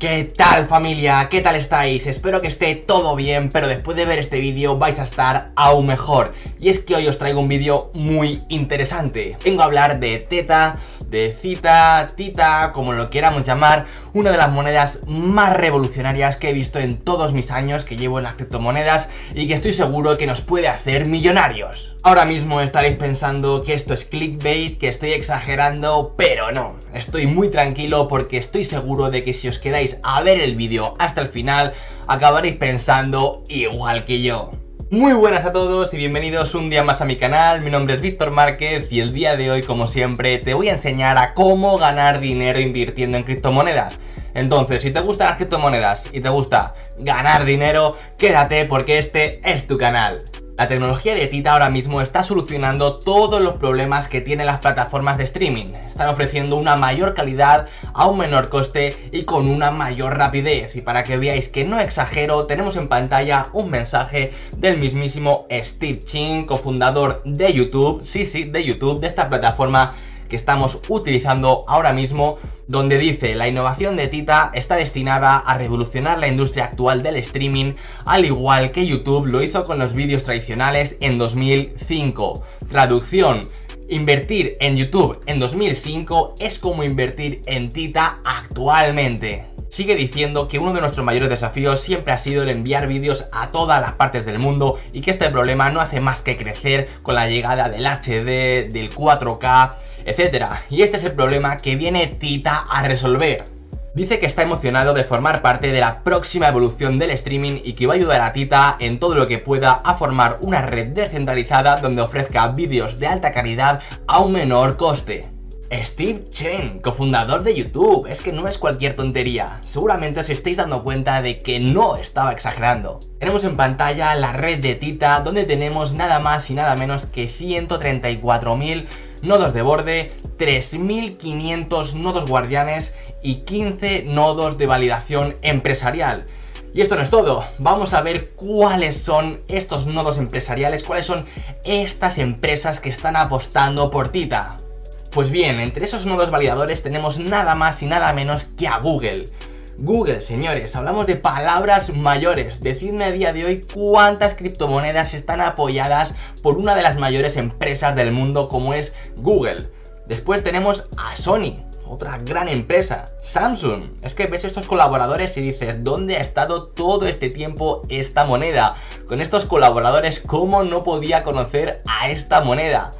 ¿Qué tal familia? ¿Qué tal estáis? Espero que esté todo bien, pero después de ver este vídeo vais a estar aún mejor. Y es que hoy os traigo un vídeo muy interesante. Vengo a hablar de Teta, de Cita, Tita, como lo quieramos llamar, una de las monedas más revolucionarias que he visto en todos mis años que llevo en las criptomonedas y que estoy seguro que nos puede hacer millonarios. Ahora mismo estaréis pensando que esto es clickbait, que estoy exagerando, pero no, estoy muy tranquilo porque estoy seguro de que si os quedáis a ver el vídeo hasta el final, acabaréis pensando igual que yo. Muy buenas a todos y bienvenidos un día más a mi canal, mi nombre es Víctor Márquez y el día de hoy como siempre te voy a enseñar a cómo ganar dinero invirtiendo en criptomonedas. Entonces, si te gustan las criptomonedas y te gusta ganar dinero, quédate porque este es tu canal. La tecnología de Tita ahora mismo está solucionando todos los problemas que tienen las plataformas de streaming. Están ofreciendo una mayor calidad a un menor coste y con una mayor rapidez. Y para que veáis que no exagero, tenemos en pantalla un mensaje del mismísimo Steve Chin, cofundador de YouTube, sí, sí, de YouTube, de esta plataforma que estamos utilizando ahora mismo, donde dice la innovación de Tita está destinada a revolucionar la industria actual del streaming, al igual que YouTube lo hizo con los vídeos tradicionales en 2005. Traducción, Invertir en YouTube en 2005 es como invertir en Tita actualmente sigue diciendo que uno de nuestros mayores desafíos siempre ha sido el enviar vídeos a todas las partes del mundo y que este problema no hace más que crecer con la llegada del HD, del 4K, etc. Y este es el problema que viene Tita a resolver. Dice que está emocionado de formar parte de la próxima evolución del streaming y que va a ayudar a Tita en todo lo que pueda a formar una red descentralizada donde ofrezca vídeos de alta calidad a un menor coste. Steve Chen, cofundador de YouTube, es que no es cualquier tontería. Seguramente os estáis dando cuenta de que no estaba exagerando. Tenemos en pantalla la red de Tita, donde tenemos nada más y nada menos que 134.000 nodos de borde, 3.500 nodos guardianes y 15 nodos de validación empresarial. Y esto no es todo, vamos a ver cuáles son estos nodos empresariales, cuáles son estas empresas que están apostando por Tita. Pues bien, entre esos nodos validadores tenemos nada más y nada menos que a Google. Google, señores, hablamos de palabras mayores. Decidme a día de hoy cuántas criptomonedas están apoyadas por una de las mayores empresas del mundo como es Google. Después tenemos a Sony, otra gran empresa, Samsung. Es que ves estos colaboradores y dices, ¿dónde ha estado todo este tiempo esta moneda? Con estos colaboradores, ¿cómo no podía conocer a esta moneda?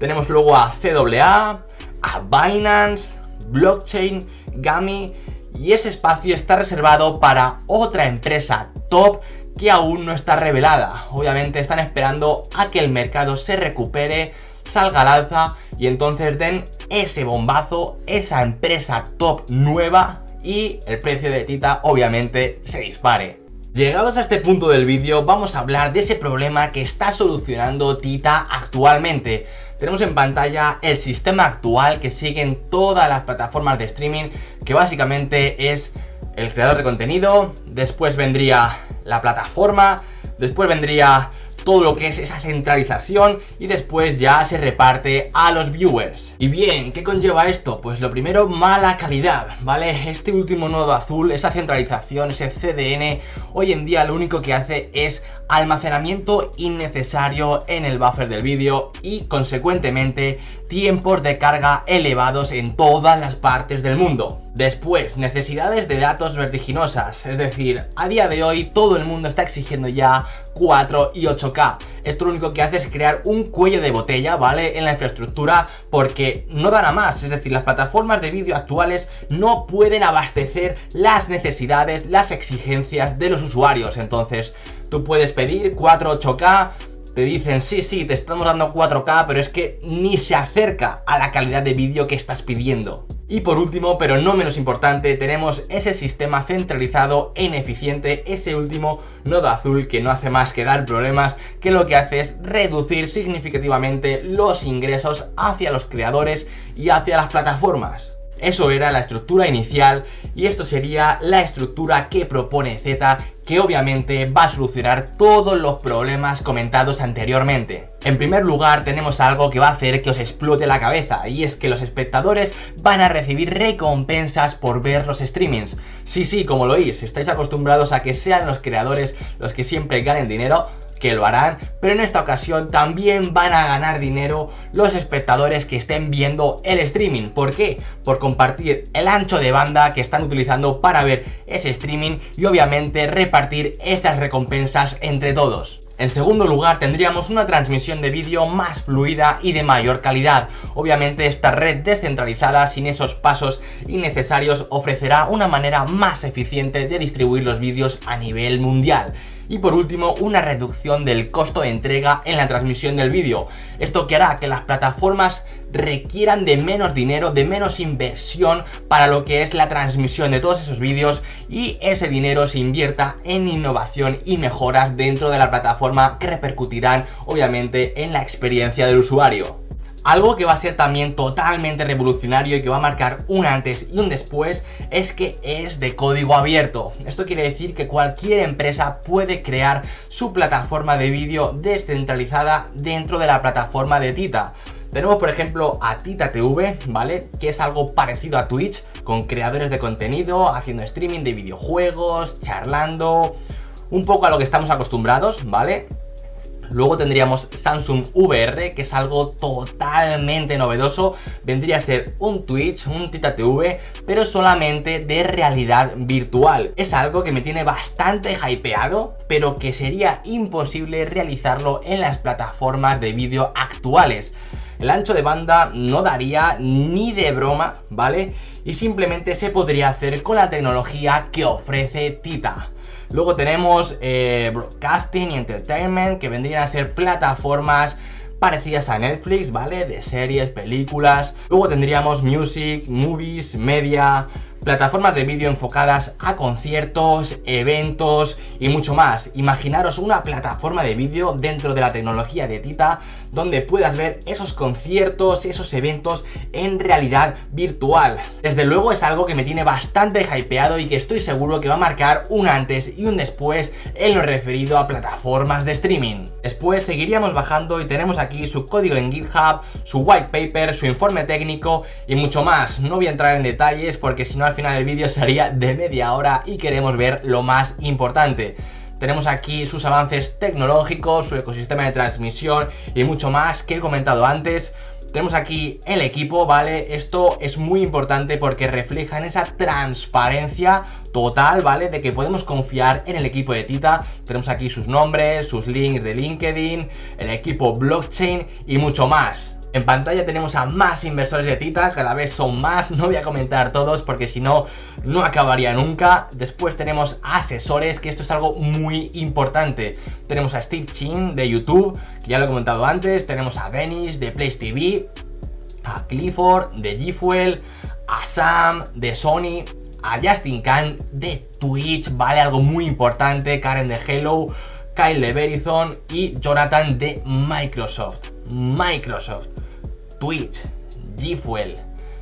Tenemos luego a CWA, a Binance, Blockchain, Gami y ese espacio está reservado para otra empresa top que aún no está revelada. Obviamente están esperando a que el mercado se recupere, salga al alza y entonces den ese bombazo, esa empresa top nueva y el precio de Tita obviamente se dispare. Llegados a este punto del vídeo vamos a hablar de ese problema que está solucionando Tita actualmente. Tenemos en pantalla el sistema actual que siguen todas las plataformas de streaming, que básicamente es el creador de contenido, después vendría la plataforma, después vendría todo lo que es esa centralización y después ya se reparte a los viewers. Y bien, ¿qué conlleva esto? Pues lo primero, mala calidad, ¿vale? Este último nodo azul, esa centralización, ese CDN, hoy en día lo único que hace es almacenamiento innecesario en el buffer del vídeo y consecuentemente tiempos de carga elevados en todas las partes del mundo. Después, necesidades de datos vertiginosas, es decir, a día de hoy todo el mundo está exigiendo ya 4 y 8K. Esto lo único que hace es crear un cuello de botella, ¿vale? En la infraestructura porque no dan a más, es decir, las plataformas de vídeo actuales no pueden abastecer las necesidades, las exigencias de los usuarios. Entonces, tú puedes pedir 4 8K, te dicen, sí, sí, te estamos dando 4K, pero es que ni se acerca a la calidad de vídeo que estás pidiendo. Y por último, pero no menos importante, tenemos ese sistema centralizado e ineficiente, ese último nodo azul que no hace más que dar problemas, que lo que hace es reducir significativamente los ingresos hacia los creadores y hacia las plataformas. Eso era la estructura inicial y esto sería la estructura que propone Z que obviamente va a solucionar todos los problemas comentados anteriormente. En primer lugar tenemos algo que va a hacer que os explote la cabeza y es que los espectadores van a recibir recompensas por ver los streamings. Sí, sí, como lo oís, estáis acostumbrados a que sean los creadores los que siempre ganen dinero, que lo harán, pero en esta ocasión también van a ganar dinero los espectadores que estén viendo el streaming. ¿Por qué? Por compartir el ancho de banda que están utilizando para ver ese streaming y obviamente repartir esas recompensas entre todos. En segundo lugar tendríamos una transmisión de vídeo más fluida y de mayor calidad. Obviamente esta red descentralizada sin esos pasos innecesarios ofrecerá una manera más eficiente de distribuir los vídeos a nivel mundial. Y por último, una reducción del costo de entrega en la transmisión del vídeo. Esto que hará que las plataformas requieran de menos dinero, de menos inversión para lo que es la transmisión de todos esos vídeos y ese dinero se invierta en innovación y mejoras dentro de la plataforma que repercutirán obviamente en la experiencia del usuario. Algo que va a ser también totalmente revolucionario y que va a marcar un antes y un después es que es de código abierto. Esto quiere decir que cualquier empresa puede crear su plataforma de vídeo descentralizada dentro de la plataforma de Tita. Tenemos por ejemplo a Tita TV, ¿vale? Que es algo parecido a Twitch, con creadores de contenido, haciendo streaming de videojuegos, charlando, un poco a lo que estamos acostumbrados, ¿vale? Luego tendríamos Samsung VR, que es algo totalmente novedoso. Vendría a ser un Twitch, un Tita TV, pero solamente de realidad virtual. Es algo que me tiene bastante hypeado, pero que sería imposible realizarlo en las plataformas de vídeo actuales. El ancho de banda no daría ni de broma, ¿vale? Y simplemente se podría hacer con la tecnología que ofrece Tita. Luego tenemos eh, Broadcasting y Entertainment, que vendrían a ser plataformas parecidas a Netflix, ¿vale? De series, películas. Luego tendríamos Music, Movies, Media, plataformas de vídeo enfocadas a conciertos, eventos y mucho más. Imaginaros una plataforma de vídeo dentro de la tecnología de Tita donde puedas ver esos conciertos, esos eventos en realidad virtual. Desde luego es algo que me tiene bastante hypeado y que estoy seguro que va a marcar un antes y un después en lo referido a plataformas de streaming. Después seguiríamos bajando y tenemos aquí su código en GitHub, su white paper, su informe técnico y mucho más. No voy a entrar en detalles porque si no al final el vídeo sería de media hora y queremos ver lo más importante. Tenemos aquí sus avances tecnológicos, su ecosistema de transmisión y mucho más que he comentado antes. Tenemos aquí el equipo, ¿vale? Esto es muy importante porque refleja en esa transparencia total, ¿vale? De que podemos confiar en el equipo de Tita. Tenemos aquí sus nombres, sus links de LinkedIn, el equipo blockchain y mucho más. En pantalla tenemos a más inversores de Tita, cada vez son más, no voy a comentar todos porque si no, no acabaría nunca. Después tenemos asesores, que esto es algo muy importante. Tenemos a Steve Chin de YouTube, que ya lo he comentado antes, tenemos a Venice de Place TV, a Clifford de G Fuel, a Sam de Sony, a Justin Khan de Twitch, vale, algo muy importante, Karen de Hello, Kyle de Verizon y Jonathan de Microsoft. Microsoft. Twitch, G-Fuel,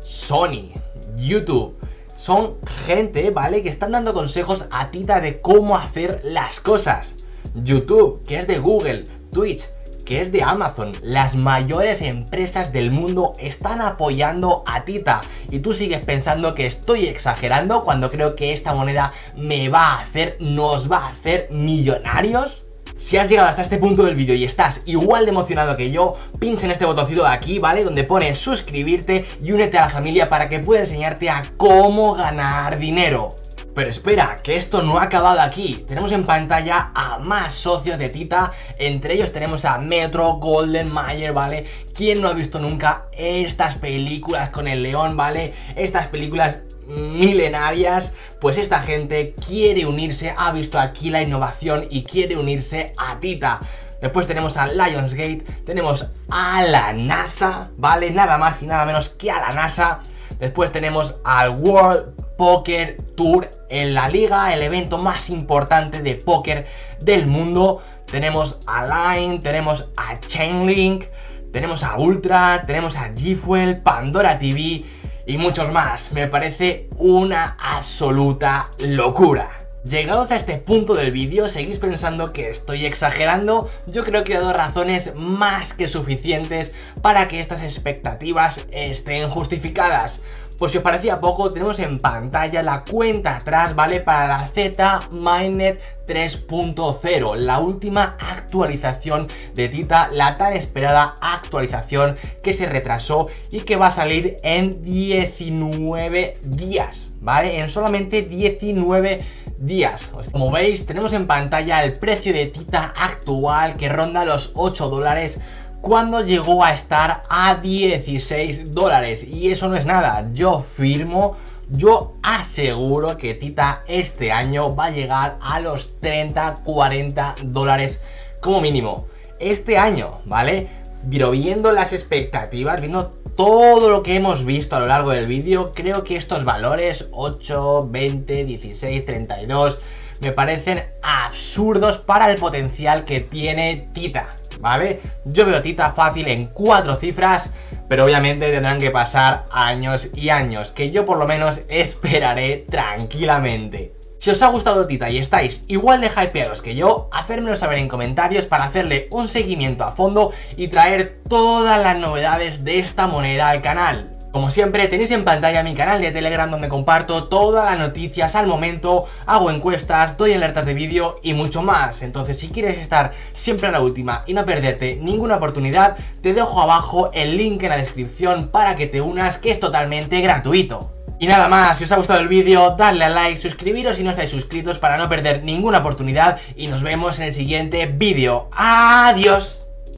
Sony, YouTube. Son gente, ¿vale? Que están dando consejos a Tita de cómo hacer las cosas. YouTube, que es de Google, Twitch, que es de Amazon. Las mayores empresas del mundo están apoyando a Tita. Y tú sigues pensando que estoy exagerando cuando creo que esta moneda me va a hacer, nos va a hacer millonarios. Si has llegado hasta este punto del vídeo y estás igual de emocionado que yo, pincha en este botoncito de aquí, ¿vale? Donde pone suscribirte y únete a la familia para que pueda enseñarte a cómo ganar dinero. Pero espera, que esto no ha acabado aquí. Tenemos en pantalla a más socios de Tita. Entre ellos tenemos a Metro, Golden Mayer, ¿vale? ¿Quién no ha visto nunca estas películas con el león, ¿vale? Estas películas milenarias, pues esta gente quiere unirse, ha visto aquí la innovación y quiere unirse a Tita. Después tenemos a Lionsgate, tenemos a la NASA, ¿vale? Nada más y nada menos que a la NASA. Después tenemos al World Poker Tour en la liga, el evento más importante de póker del mundo. Tenemos a Line, tenemos a Chainlink, tenemos a Ultra, tenemos a G-Fuel, Pandora TV y muchos más. Me parece una absoluta locura. Llegados a este punto del vídeo, ¿seguís pensando que estoy exagerando? Yo creo que he dado razones más que suficientes para que estas expectativas estén justificadas. Pues si os parecía poco, tenemos en pantalla la cuenta atrás, ¿vale? Para la Z Mainnet 3.0, la última actualización de Tita, la tan esperada actualización que se retrasó y que va a salir en 19 días, ¿vale? En solamente 19 días días. Como veis, tenemos en pantalla el precio de Tita actual que ronda los 8 dólares cuando llegó a estar a 16 dólares. Y eso no es nada, yo firmo, yo aseguro que Tita este año va a llegar a los 30-40 dólares como mínimo. Este año, ¿vale? Pero viendo las expectativas, viendo todo lo que hemos visto a lo largo del vídeo, creo que estos valores 8, 20, 16, 32 me parecen absurdos para el potencial que tiene Tita, ¿vale? Yo veo Tita fácil en cuatro cifras, pero obviamente tendrán que pasar años y años, que yo por lo menos esperaré tranquilamente. Si os ha gustado Tita y estáis igual de hypeados que yo, hacérmelo saber en comentarios para hacerle un seguimiento a fondo y traer todas las novedades de esta moneda al canal. Como siempre tenéis en pantalla mi canal de Telegram donde comparto todas las noticias al momento, hago encuestas, doy alertas de vídeo y mucho más. Entonces si quieres estar siempre a la última y no perderte ninguna oportunidad, te dejo abajo el link en la descripción para que te unas que es totalmente gratuito. Y nada más, si os ha gustado el vídeo, dadle a like, suscribiros si no estáis suscritos para no perder ninguna oportunidad y nos vemos en el siguiente vídeo. ¡Adiós!